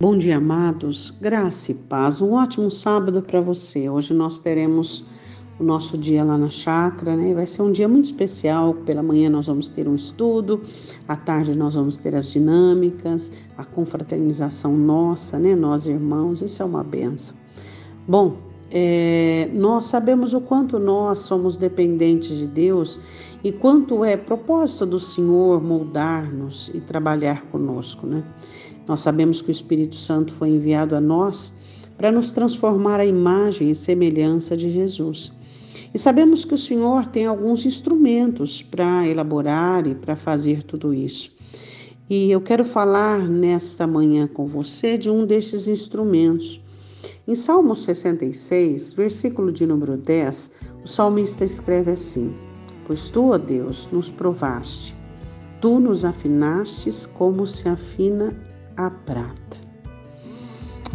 Bom dia, amados. Graça e paz. Um ótimo sábado para você. Hoje nós teremos o nosso dia lá na chácara, né? Vai ser um dia muito especial. Pela manhã nós vamos ter um estudo, à tarde nós vamos ter as dinâmicas, a confraternização nossa, né? Nós irmãos, isso é uma benção. Bom, é, nós sabemos o quanto nós somos dependentes de Deus e quanto é propósito do Senhor moldar-nos e trabalhar conosco, né? Nós sabemos que o Espírito Santo foi enviado a nós para nos transformar a imagem e semelhança de Jesus. E sabemos que o Senhor tem alguns instrumentos para elaborar e para fazer tudo isso. E eu quero falar nesta manhã com você de um desses instrumentos. Em Salmo 66, versículo de número 10, o salmista escreve assim: Pois tu, ó Deus, nos provaste, tu nos afinastes como se afina a prata.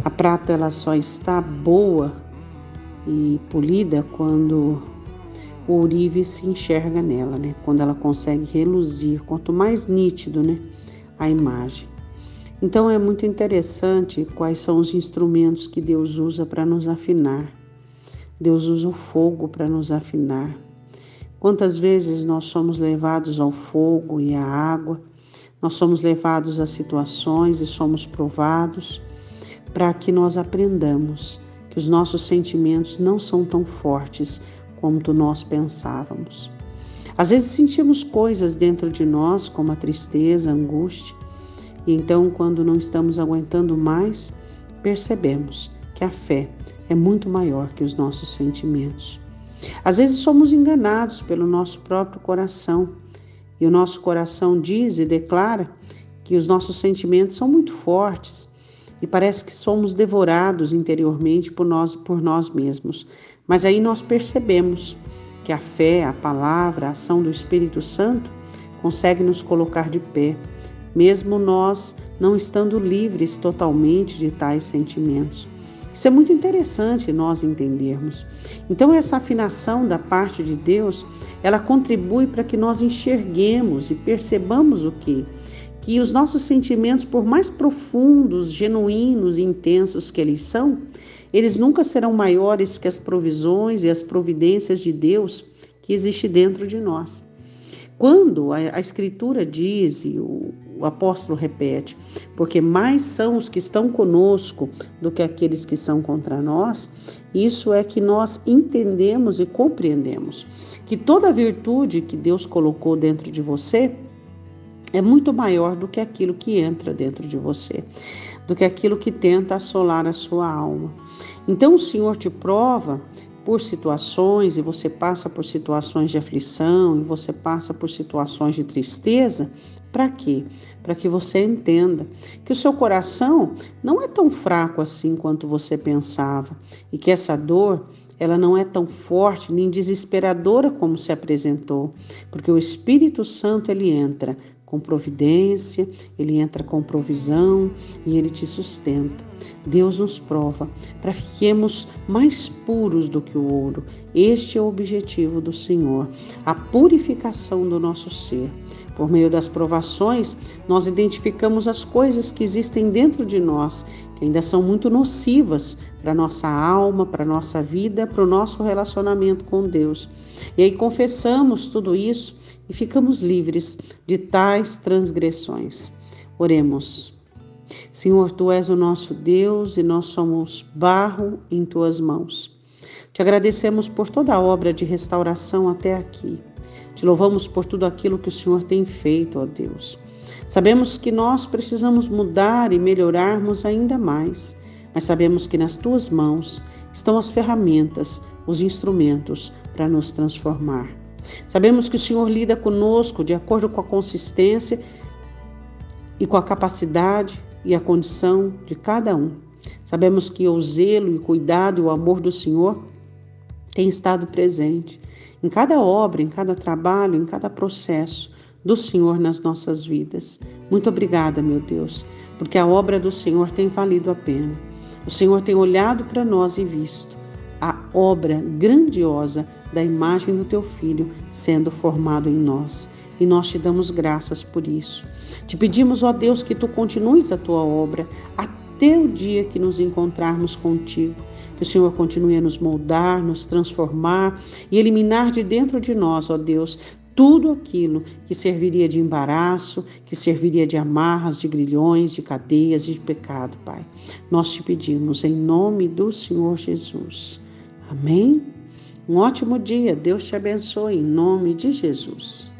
A prata ela só está boa e polida quando o ourive se enxerga nela, né? Quando ela consegue reluzir, quanto mais nítido, né, a imagem. Então é muito interessante quais são os instrumentos que Deus usa para nos afinar. Deus usa o fogo para nos afinar. Quantas vezes nós somos levados ao fogo e à água nós somos levados a situações e somos provados para que nós aprendamos que os nossos sentimentos não são tão fortes quanto nós pensávamos. Às vezes sentimos coisas dentro de nós, como a tristeza, a angústia, e então, quando não estamos aguentando mais, percebemos que a fé é muito maior que os nossos sentimentos. Às vezes somos enganados pelo nosso próprio coração e o nosso coração diz e declara que os nossos sentimentos são muito fortes e parece que somos devorados interiormente por nós, por nós mesmos. Mas aí nós percebemos que a fé, a palavra, a ação do Espírito Santo consegue nos colocar de pé, mesmo nós não estando livres totalmente de tais sentimentos. Isso é muito interessante nós entendermos. Então essa afinação da parte de Deus, ela contribui para que nós enxerguemos e percebamos o que que os nossos sentimentos, por mais profundos, genuínos e intensos que eles são, eles nunca serão maiores que as provisões e as providências de Deus que existe dentro de nós. Quando a, a Escritura diz, e o, o apóstolo repete, porque mais são os que estão conosco do que aqueles que são contra nós, isso é que nós entendemos e compreendemos que toda virtude que Deus colocou dentro de você é muito maior do que aquilo que entra dentro de você, do que aquilo que tenta assolar a sua alma. Então o Senhor te prova por situações e você passa por situações de aflição e você passa por situações de tristeza, para quê? Para que você entenda que o seu coração não é tão fraco assim quanto você pensava e que essa dor ela não é tão forte nem desesperadora como se apresentou, porque o Espírito Santo ele entra com providência, ele entra com provisão e ele te sustenta. Deus nos prova para que fiquemos mais puros do que o ouro. Este é o objetivo do Senhor, a purificação do nosso ser. Por meio das provações, nós identificamos as coisas que existem dentro de nós, que ainda são muito nocivas para nossa alma, para nossa vida, para o nosso relacionamento com Deus. E aí confessamos tudo isso e ficamos livres de tais transgressões. Oremos. Senhor, tu és o nosso Deus e nós somos barro em tuas mãos. Te agradecemos por toda a obra de restauração até aqui. Te louvamos por tudo aquilo que o Senhor tem feito, ó Deus. Sabemos que nós precisamos mudar e melhorarmos ainda mais, mas sabemos que nas tuas mãos estão as ferramentas, os instrumentos para nos transformar. Sabemos que o Senhor lida conosco de acordo com a consistência e com a capacidade e a condição de cada um. Sabemos que o zelo e o cuidado e o amor do Senhor tem estado presente em cada obra, em cada trabalho, em cada processo do Senhor nas nossas vidas. Muito obrigada, meu Deus, porque a obra do Senhor tem valido a pena. O Senhor tem olhado para nós e visto a obra grandiosa da imagem do teu filho sendo formado em nós. E nós te damos graças por isso. Te pedimos, ó Deus, que tu continues a tua obra até o dia que nos encontrarmos contigo. Que o Senhor continue a nos moldar, nos transformar e eliminar de dentro de nós, ó Deus, tudo aquilo que serviria de embaraço, que serviria de amarras, de grilhões, de cadeias, de pecado, Pai. Nós te pedimos em nome do Senhor Jesus. Amém? Um ótimo dia. Deus te abençoe em nome de Jesus.